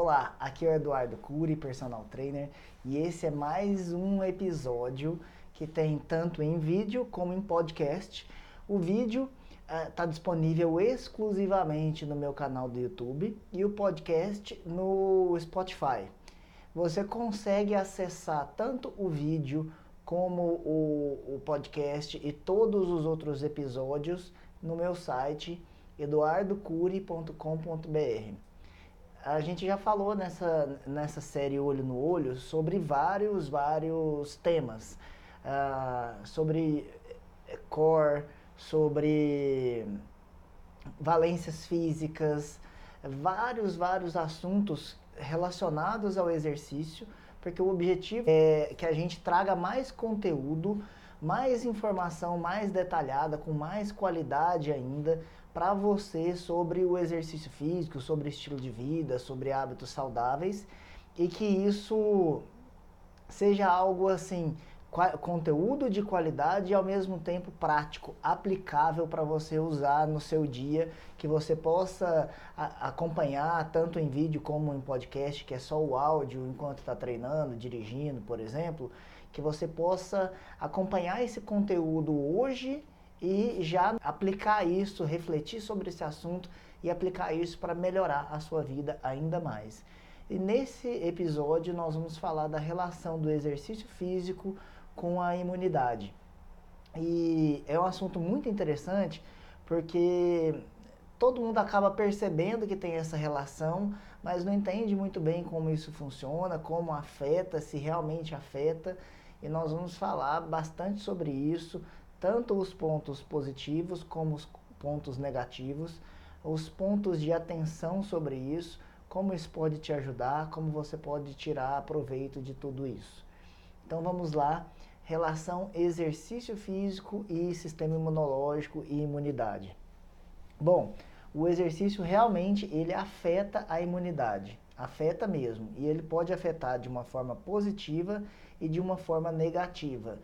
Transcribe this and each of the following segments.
Olá, aqui é o Eduardo Cury, personal trainer, e esse é mais um episódio que tem tanto em vídeo como em podcast. O vídeo está uh, disponível exclusivamente no meu canal do YouTube e o podcast no Spotify. Você consegue acessar tanto o vídeo como o, o podcast e todos os outros episódios no meu site eduardocuri.com.br. A gente já falou nessa, nessa série Olho no Olho sobre vários, vários temas. Uh, sobre core, sobre valências físicas, vários, vários assuntos relacionados ao exercício, porque o objetivo é que a gente traga mais conteúdo, mais informação mais detalhada, com mais qualidade ainda, para você sobre o exercício físico, sobre estilo de vida, sobre hábitos saudáveis e que isso seja algo assim, conteúdo de qualidade e ao mesmo tempo prático, aplicável para você usar no seu dia, que você possa acompanhar tanto em vídeo como em podcast, que é só o áudio enquanto está treinando, dirigindo, por exemplo, que você possa acompanhar esse conteúdo hoje e já aplicar isso, refletir sobre esse assunto e aplicar isso para melhorar a sua vida ainda mais. E nesse episódio nós vamos falar da relação do exercício físico com a imunidade. E é um assunto muito interessante porque todo mundo acaba percebendo que tem essa relação, mas não entende muito bem como isso funciona, como afeta, se realmente afeta. E nós vamos falar bastante sobre isso, tanto os pontos positivos como os pontos negativos, os pontos de atenção sobre isso, como isso pode te ajudar, como você pode tirar proveito de tudo isso. Então vamos lá, relação exercício físico e sistema imunológico e imunidade. Bom, o exercício realmente ele afeta a imunidade, afeta mesmo, e ele pode afetar de uma forma positiva e de uma forma negativa.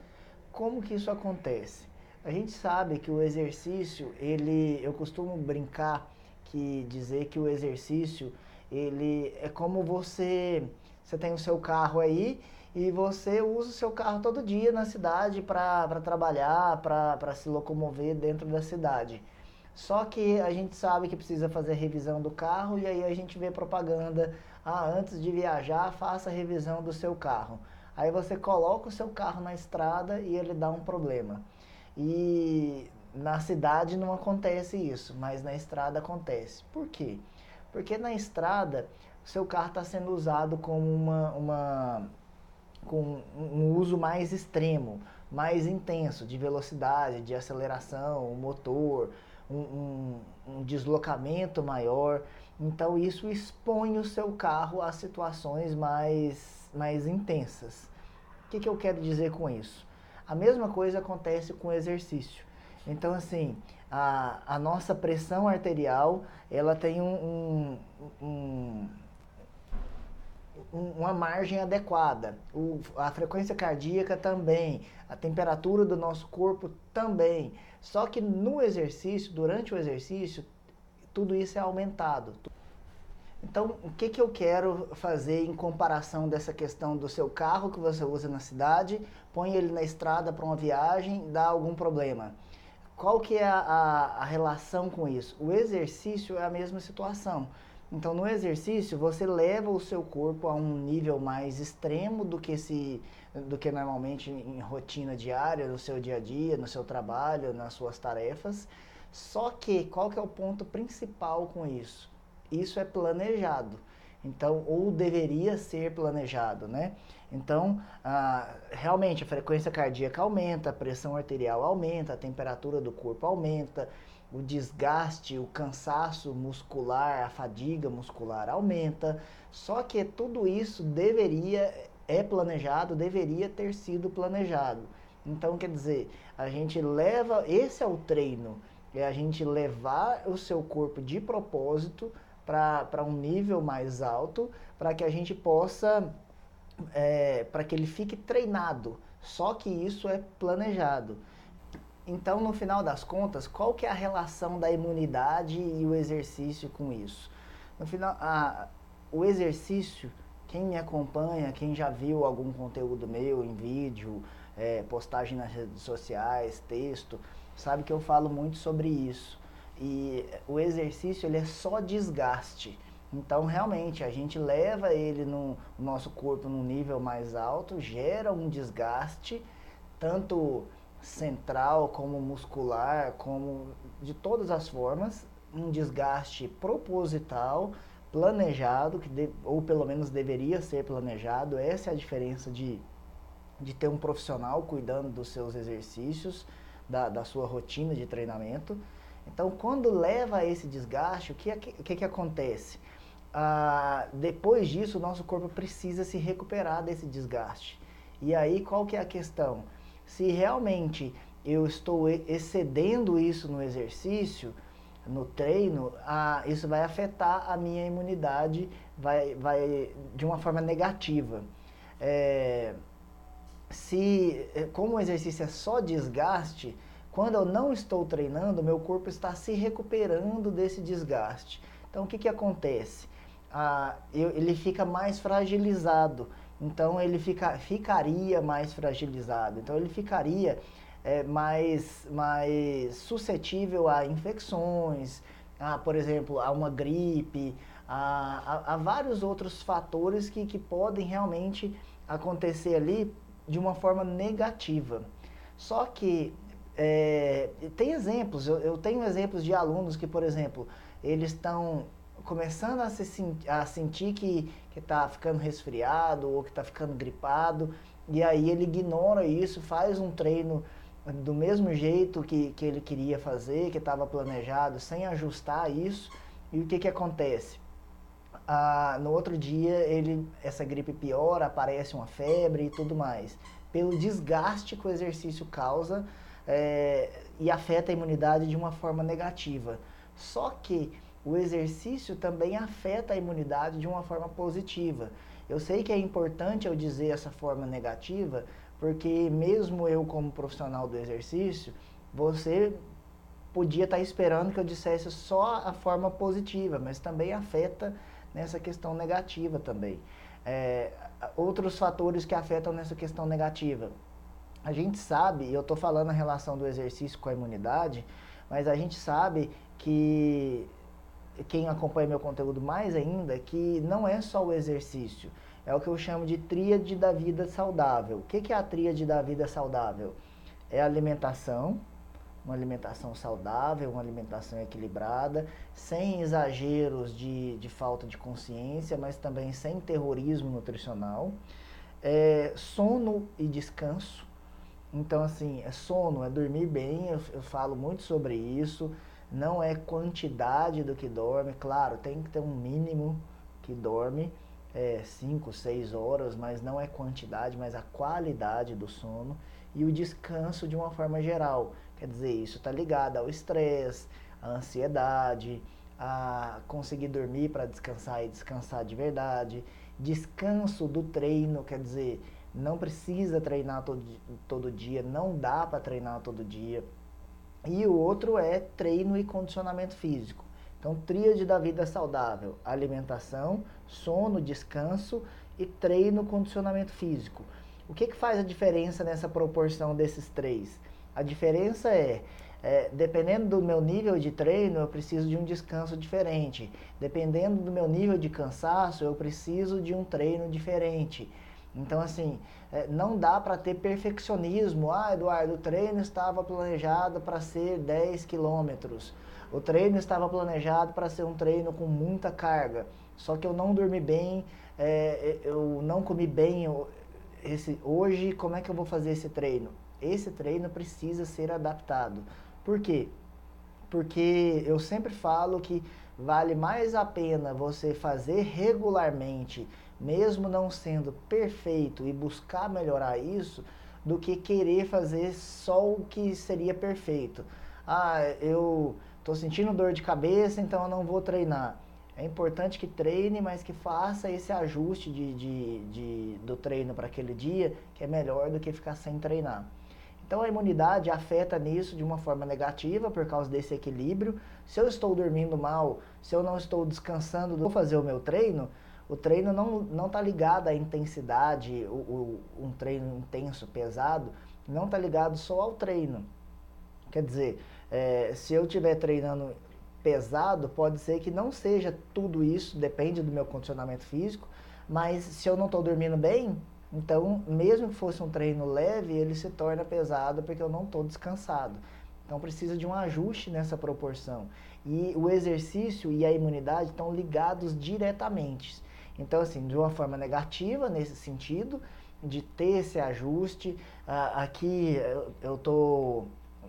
Como que isso acontece? A gente sabe que o exercício, ele, eu costumo brincar que dizer que o exercício, ele é como você, você tem o seu carro aí e você usa o seu carro todo dia na cidade para trabalhar, para se locomover dentro da cidade. Só que a gente sabe que precisa fazer revisão do carro e aí a gente vê propaganda, ah, antes de viajar, faça a revisão do seu carro. Aí você coloca o seu carro na estrada e ele dá um problema. E na cidade não acontece isso, mas na estrada acontece. Por quê? Porque na estrada o seu carro está sendo usado como uma, uma com um uso mais extremo, mais intenso de velocidade, de aceleração, o motor, um, um, um, deslocamento maior. Então isso expõe o seu carro a situações mais mais intensas. O que, que eu quero dizer com isso? A mesma coisa acontece com o exercício. Então, assim, a, a nossa pressão arterial, ela tem um, um, um, uma margem adequada. O, a frequência cardíaca também, a temperatura do nosso corpo também. Só que no exercício, durante o exercício, tudo isso é aumentado. Então, o que, que eu quero fazer em comparação dessa questão do seu carro que você usa na cidade, põe ele na estrada para uma viagem, dá algum problema? Qual que é a, a, a relação com isso? O exercício é a mesma situação. Então, no exercício, você leva o seu corpo a um nível mais extremo do que, se, do que normalmente em rotina diária, no seu dia a dia, no seu trabalho, nas suas tarefas. Só que, qual que é o ponto principal com isso? isso é planejado. Então, ou deveria ser planejado, né? Então, ah, realmente a frequência cardíaca aumenta, a pressão arterial aumenta, a temperatura do corpo aumenta, o desgaste, o cansaço muscular, a fadiga muscular aumenta. Só que tudo isso deveria, é planejado, deveria ter sido planejado. Então, quer dizer, a gente leva, esse é o treino, é a gente levar o seu corpo de propósito para um nível mais alto, para que a gente possa, é, para que ele fique treinado. Só que isso é planejado. Então, no final das contas, qual que é a relação da imunidade e o exercício com isso? No final, a, o exercício, quem me acompanha, quem já viu algum conteúdo meu em vídeo, é, postagem nas redes sociais, texto, sabe que eu falo muito sobre isso. E o exercício ele é só desgaste. Então, realmente, a gente leva ele no nosso corpo num nível mais alto, gera um desgaste, tanto central como muscular, como de todas as formas, um desgaste proposital, planejado, que de, ou pelo menos deveria ser planejado. Essa é a diferença de, de ter um profissional cuidando dos seus exercícios, da, da sua rotina de treinamento. Então, quando leva a esse desgaste, o que, o que, que acontece? Ah, depois disso, o nosso corpo precisa se recuperar desse desgaste. E aí, qual que é a questão? Se realmente eu estou excedendo isso no exercício, no treino, ah, isso vai afetar a minha imunidade vai, vai de uma forma negativa. É, se, como o exercício é só desgaste, quando eu não estou treinando, meu corpo está se recuperando desse desgaste. Então, o que, que acontece? Ah, eu, ele fica mais fragilizado. Então, ele fica, ficaria mais fragilizado. Então, ele ficaria é, mais, mais suscetível a infecções, a, por exemplo, a uma gripe, a, a, a vários outros fatores que, que podem realmente acontecer ali de uma forma negativa. Só que é, tem exemplos, eu, eu, tenho exemplos de alunos que, por exemplo, eles estão começando a, se, a sentir que está ficando resfriado ou que está ficando gripado, e aí ele ignora isso, faz um treino do mesmo jeito que, que ele queria fazer, que estava planejado, sem ajustar isso, e o que, que acontece? Ah, no outro dia ele essa gripe piora, aparece uma febre e tudo mais. Pelo desgaste que o exercício causa é, e afeta a imunidade de uma forma negativa. Só que o exercício também afeta a imunidade de uma forma positiva. Eu sei que é importante eu dizer essa forma negativa, porque mesmo eu como profissional do exercício, você podia estar esperando que eu dissesse só a forma positiva, mas também afeta nessa questão negativa também. É, outros fatores que afetam nessa questão negativa a gente sabe, eu estou falando a relação do exercício com a imunidade, mas a gente sabe que quem acompanha meu conteúdo mais ainda, que não é só o exercício, é o que eu chamo de tríade da vida saudável. O que é a tríade da vida saudável? É alimentação, uma alimentação saudável, uma alimentação equilibrada, sem exageros de, de falta de consciência, mas também sem terrorismo nutricional. É, sono e descanso, então, assim, é sono, é dormir bem, eu, eu falo muito sobre isso. Não é quantidade do que dorme, claro, tem que ter um mínimo que dorme, 5, é, 6 horas, mas não é quantidade, mas a qualidade do sono e o descanso de uma forma geral. Quer dizer, isso está ligado ao estresse, à ansiedade, a conseguir dormir para descansar e descansar de verdade. Descanso do treino, quer dizer, não precisa treinar todo, todo dia, não dá para treinar todo dia. E o outro é treino e condicionamento físico. Então, tríade da vida saudável: alimentação, sono, descanso e treino, condicionamento físico. O que, que faz a diferença nessa proporção desses três? A diferença é, é, dependendo do meu nível de treino, eu preciso de um descanso diferente. Dependendo do meu nível de cansaço, eu preciso de um treino diferente. Então, assim, é, não dá para ter perfeccionismo. Ah, Eduardo, o treino estava planejado para ser 10 quilômetros. O treino estava planejado para ser um treino com muita carga. Só que eu não dormi bem, é, eu não comi bem esse, hoje, como é que eu vou fazer esse treino? Esse treino precisa ser adaptado. Por quê? Porque eu sempre falo que vale mais a pena você fazer regularmente mesmo não sendo perfeito e buscar melhorar isso, do que querer fazer só o que seria perfeito. Ah, eu estou sentindo dor de cabeça, então eu não vou treinar. É importante que treine, mas que faça esse ajuste de, de, de do treino para aquele dia, que é melhor do que ficar sem treinar. Então a imunidade afeta nisso de uma forma negativa por causa desse equilíbrio. Se eu estou dormindo mal, se eu não estou descansando, vou fazer o meu treino, O treino não não está ligado à intensidade, o, o, um treino intenso, pesado, não está ligado só ao treino. Quer dizer, é, se eu estiver treinando pesado, pode ser que não seja tudo isso, depende do meu condicionamento físico, mas se eu não estou dormindo bem, então mesmo que fosse um treino leve, ele se torna pesado porque eu não estou descansado. Então precisa de um ajuste nessa proporção. E o exercício e a imunidade estão ligados diretamente. Então, assim, de uma forma negativa nesse sentido, de ter esse ajuste. Uh, aqui eu tô,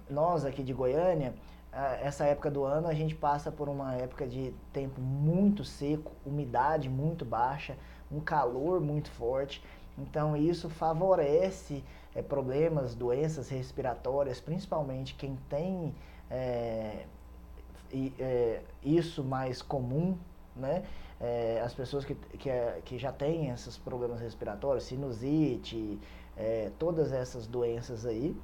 nós aqui de Goiânia, uh, essa época do ano a gente passa por uma época de tempo muito seco, umidade muito baixa, um calor muito forte. Então isso favorece é, problemas, doenças respiratórias, principalmente quem tem é, é, isso mais comum, né? é, as pessoas que, que, é, que, já têm esses problemas respiratórios, sinusite, é, todas essas doenças aí.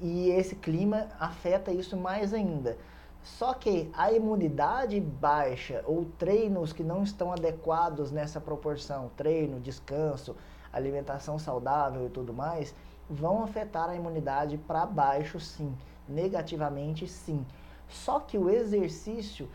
E esse clima afeta isso mais ainda. Só que a imunidade baixa ou treinos que não estão adequados nessa proporção, treino, descanso, alimentação saudável e tudo mais, vão afetar a imunidade para baixo sim, negativamente sim. Só que o exercício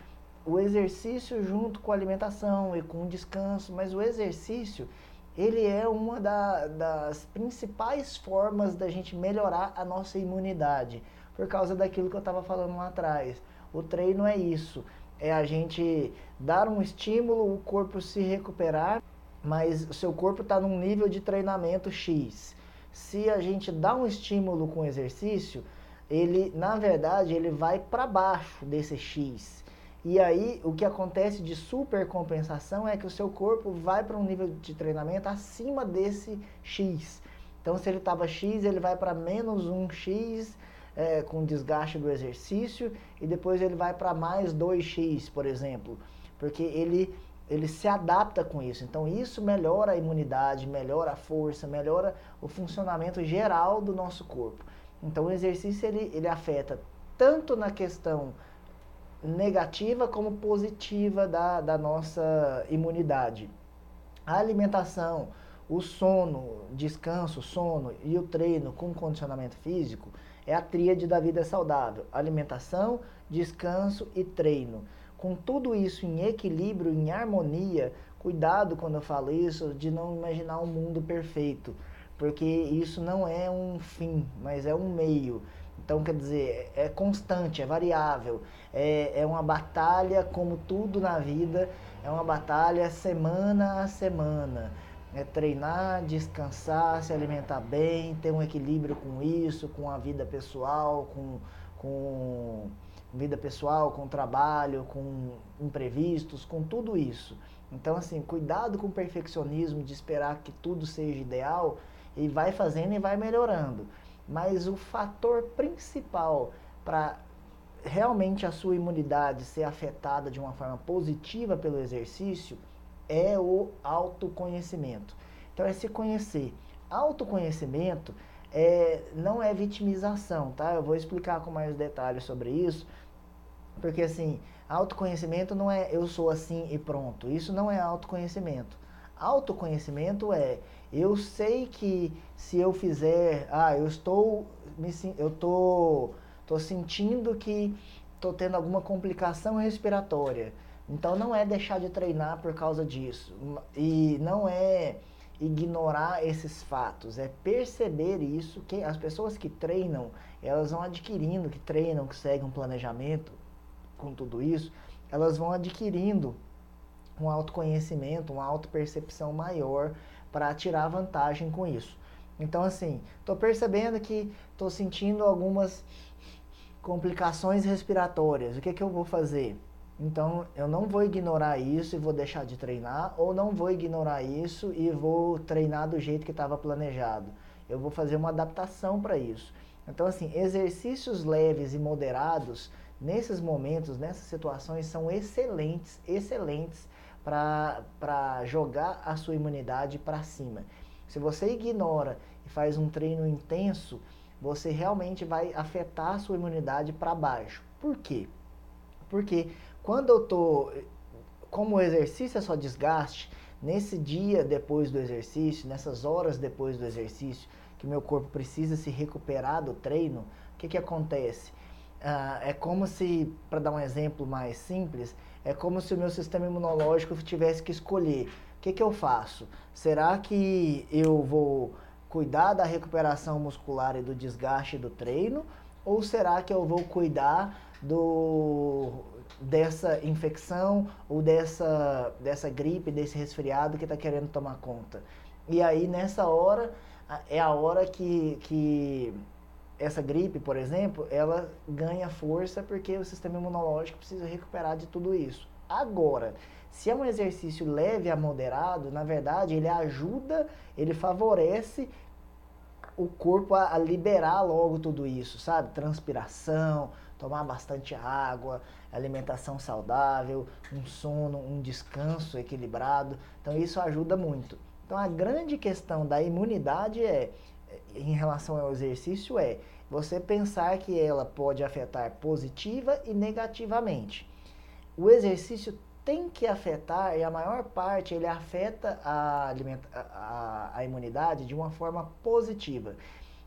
o exercício junto com a alimentação e com o descanso, mas o exercício ele é uma da, das principais formas da gente melhorar a nossa imunidade, por causa daquilo que eu estava falando lá atrás. O treino é isso, é a gente dar um estímulo, o corpo se recuperar, mas o seu corpo está num nível de treinamento X. Se a gente dá um estímulo com exercício, ele, na verdade, ele vai para baixo desse X. E aí, o que acontece de supercompensação é que o seu corpo vai para um nível de treinamento acima desse X. Então, se ele estava X, ele vai para menos um X é, com desgaste do exercício e depois ele vai para mais 2X, por exemplo, porque ele, ele se adapta com isso. Então, isso melhora a imunidade, melhora a força, melhora o funcionamento geral do nosso corpo. Então, o exercício ele, ele afeta tanto na questão negativa como positiva da, da nossa imunidade. A alimentação, o sono, descanso, sono e o treino com condicionamento físico é a tríade da vida saudável: alimentação, descanso e treino. Com tudo isso em equilíbrio, em harmonia, cuidado quando eu falo isso de não imaginar um mundo perfeito, porque isso não é um fim, mas é um meio. Então, quer dizer, é constante, é variável, é, é uma batalha, como tudo na vida, é uma batalha semana a semana. É treinar, descansar, se alimentar bem, ter um equilíbrio com isso, com a vida pessoal, com, com vida pessoal, com trabalho, com imprevistos, com tudo isso. Então, assim, cuidado com o perfeccionismo de esperar que tudo seja ideal e vai fazendo e vai melhorando. Mas o fator principal para realmente a sua imunidade ser afetada de uma forma positiva pelo exercício é o autoconhecimento. Então é se conhecer. Autoconhecimento é, não é vitimização, tá? Eu vou explicar com mais detalhes sobre isso, porque assim, autoconhecimento não é eu sou assim e pronto. Isso não é autoconhecimento. Autoconhecimento é eu sei que se eu fizer, ah, eu estou me eu tô tô sentindo que tô tendo alguma complicação respiratória. Então não é deixar de treinar por causa disso. E não é ignorar esses fatos, é perceber isso, que as pessoas que treinam, elas vão adquirindo, que treinam, que seguem um planejamento com tudo isso, elas vão adquirindo um autoconhecimento, uma autopercepção maior para tirar vantagem com isso. Então, assim, estou percebendo que estou sentindo algumas complicações respiratórias. O que, que eu vou fazer? Então, eu não vou ignorar isso e vou deixar de treinar, ou não vou ignorar isso e vou treinar do jeito que estava planejado. Eu vou fazer uma adaptação para isso. Então, assim, exercícios leves e moderados nesses momentos, nessas situações, são excelentes, excelentes para jogar a sua imunidade para cima. Se você ignora e faz um treino intenso, você realmente vai afetar a sua imunidade para baixo. Por quê? Porque quando eu tô como o exercício é só desgaste, nesse dia depois do exercício, nessas horas depois do exercício, que meu corpo precisa se recuperar do treino, o que, que acontece? Ah, é como se, para dar um exemplo mais simples, é como se o meu sistema imunológico tivesse que escolher. O que, que eu faço? Será que eu vou cuidar da recuperação muscular e do desgaste do treino? Ou será que eu vou cuidar do, dessa infecção ou dessa, dessa gripe, desse resfriado que está querendo tomar conta? E aí, nessa hora, é a hora que, que essa gripe, por exemplo, ela ganha força porque o sistema imunológico precisa recuperar de tudo isso. Agora, se é um exercício leve a moderado, na verdade, ele ajuda, ele favorece o corpo a, a liberar logo tudo isso, sabe? Transpiração, tomar bastante água, alimentação saudável, um sono, um descanso equilibrado. Então, isso ajuda muito. Então a grande questão da imunidade é, em relação ao exercício é você pensar que ela pode afetar positiva e negativamente. O exercício tem que afetar, e a maior parte ele afeta a, a, a imunidade de uma forma positiva.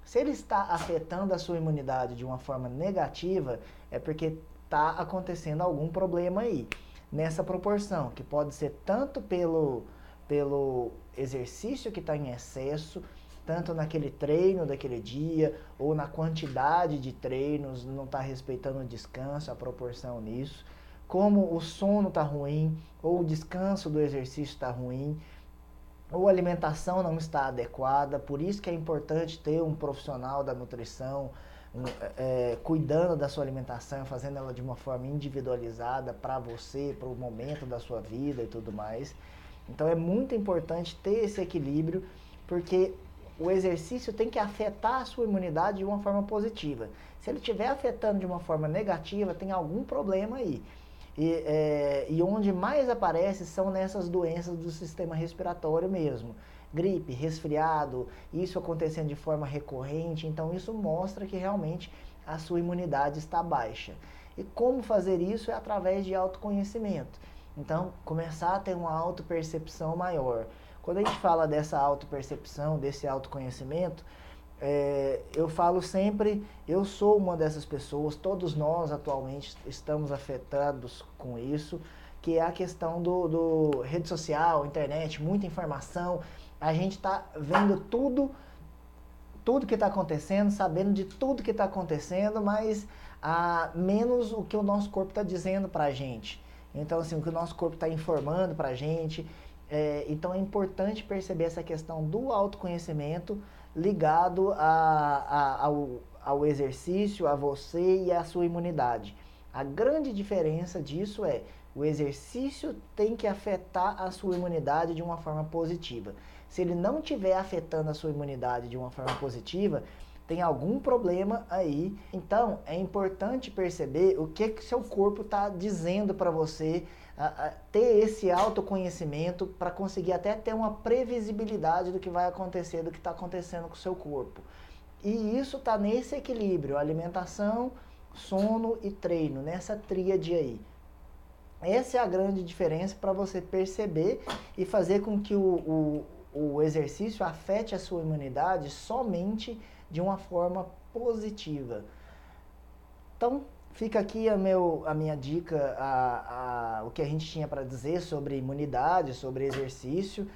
Se ele está afetando a sua imunidade de uma forma negativa, é porque está acontecendo algum problema aí, nessa proporção, que pode ser tanto pelo, pelo exercício que está em excesso, tanto naquele treino daquele dia, ou na quantidade de treinos, não está respeitando o descanso, a proporção nisso, como o sono está ruim, ou o descanso do exercício está ruim, ou a alimentação não está adequada, por isso que é importante ter um profissional da nutrição um, é, cuidando da sua alimentação, fazendo ela de uma forma individualizada para você, para o momento da sua vida e tudo mais. Então é muito importante ter esse equilíbrio, porque o exercício tem que afetar a sua imunidade de uma forma positiva. Se ele estiver afetando de uma forma negativa, tem algum problema aí. E, é, e onde mais aparece são nessas doenças do sistema respiratório mesmo. Gripe, resfriado, isso acontecendo de forma recorrente. Então, isso mostra que realmente a sua imunidade está baixa. E como fazer isso é através de autoconhecimento. Então, começar a ter uma autopercepção maior. Quando a gente fala dessa autopercepção, desse autoconhecimento, é, eu falo sempre, eu sou uma dessas pessoas, todos nós atualmente estamos afetados com isso, que é a questão do, do rede social, internet, muita informação. A gente está vendo tudo, tudo que está acontecendo, sabendo de tudo que está acontecendo, mas a, menos o que o nosso corpo está dizendo para a gente. Então, assim, o que o nosso corpo está informando para a gente. É, então, é importante perceber essa questão do autoconhecimento ligado a, a, ao, ao exercício, a você e à sua imunidade. A grande diferença disso é o exercício tem que afetar a sua imunidade de uma forma positiva. Se ele não estiver afetando a sua imunidade de uma forma positiva, tem algum problema aí. Então, é importante perceber o que que seu corpo está dizendo para você, a, a, ter esse autoconhecimento para conseguir até ter uma previsibilidade do que vai acontecer, do que está acontecendo com o seu corpo. E isso está nesse equilíbrio, alimentação, sono e treino, nessa tríade aí. Essa é a grande diferença para você perceber e fazer com que o, o, o exercício afete a sua imunidade somente de uma forma positiva. Então, fica aqui a, meu, a minha dica, a, a, o que a gente tinha para dizer sobre imunidade, sobre exercício,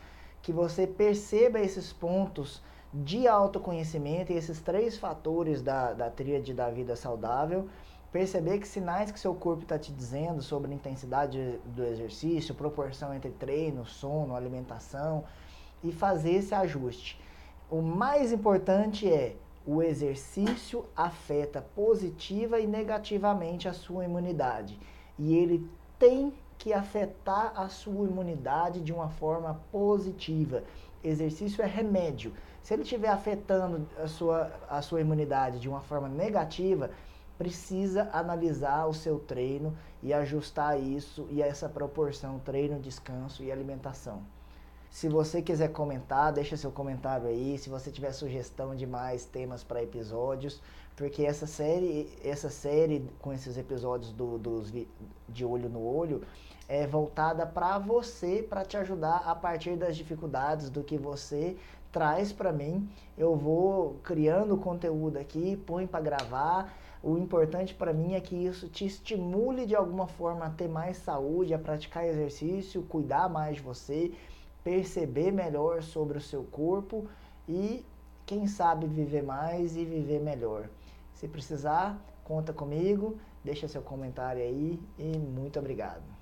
que você perceba esses pontos de autoconhecimento e esses três fatores da, da tríade da vida saudável, perceber que sinais que seu corpo está te dizendo sobre intensidade do exercício, proporção entre treino, sono, alimentação e fazer esse ajuste. O mais importante é o exercício afeta positiva e negativamente a sua imunidade. E ele tem que afetar a sua imunidade de uma forma positiva. Exercício é remédio. Se ele estiver afetando a sua, a sua imunidade de uma forma negativa, precisa analisar o seu treino e ajustar isso e essa proporção treino, descanso e alimentação. Se você quiser comentar, deixa seu comentário aí. Se você tiver sugestão de mais temas para episódios, porque essa série, essa série com esses episódios do, dos de olho no olho é voltada para você, para te ajudar a partir das dificuldades do que você traz para mim. Eu vou criando conteúdo aqui, põe para gravar. O importante para mim é que isso te estimule de alguma forma a ter mais saúde, a praticar exercício, cuidar mais de você perceber melhor sobre o seu corpo e, quem sabe, viver mais e viver melhor. Se precisar, conta comigo, deixa seu comentário aí e muito obrigado.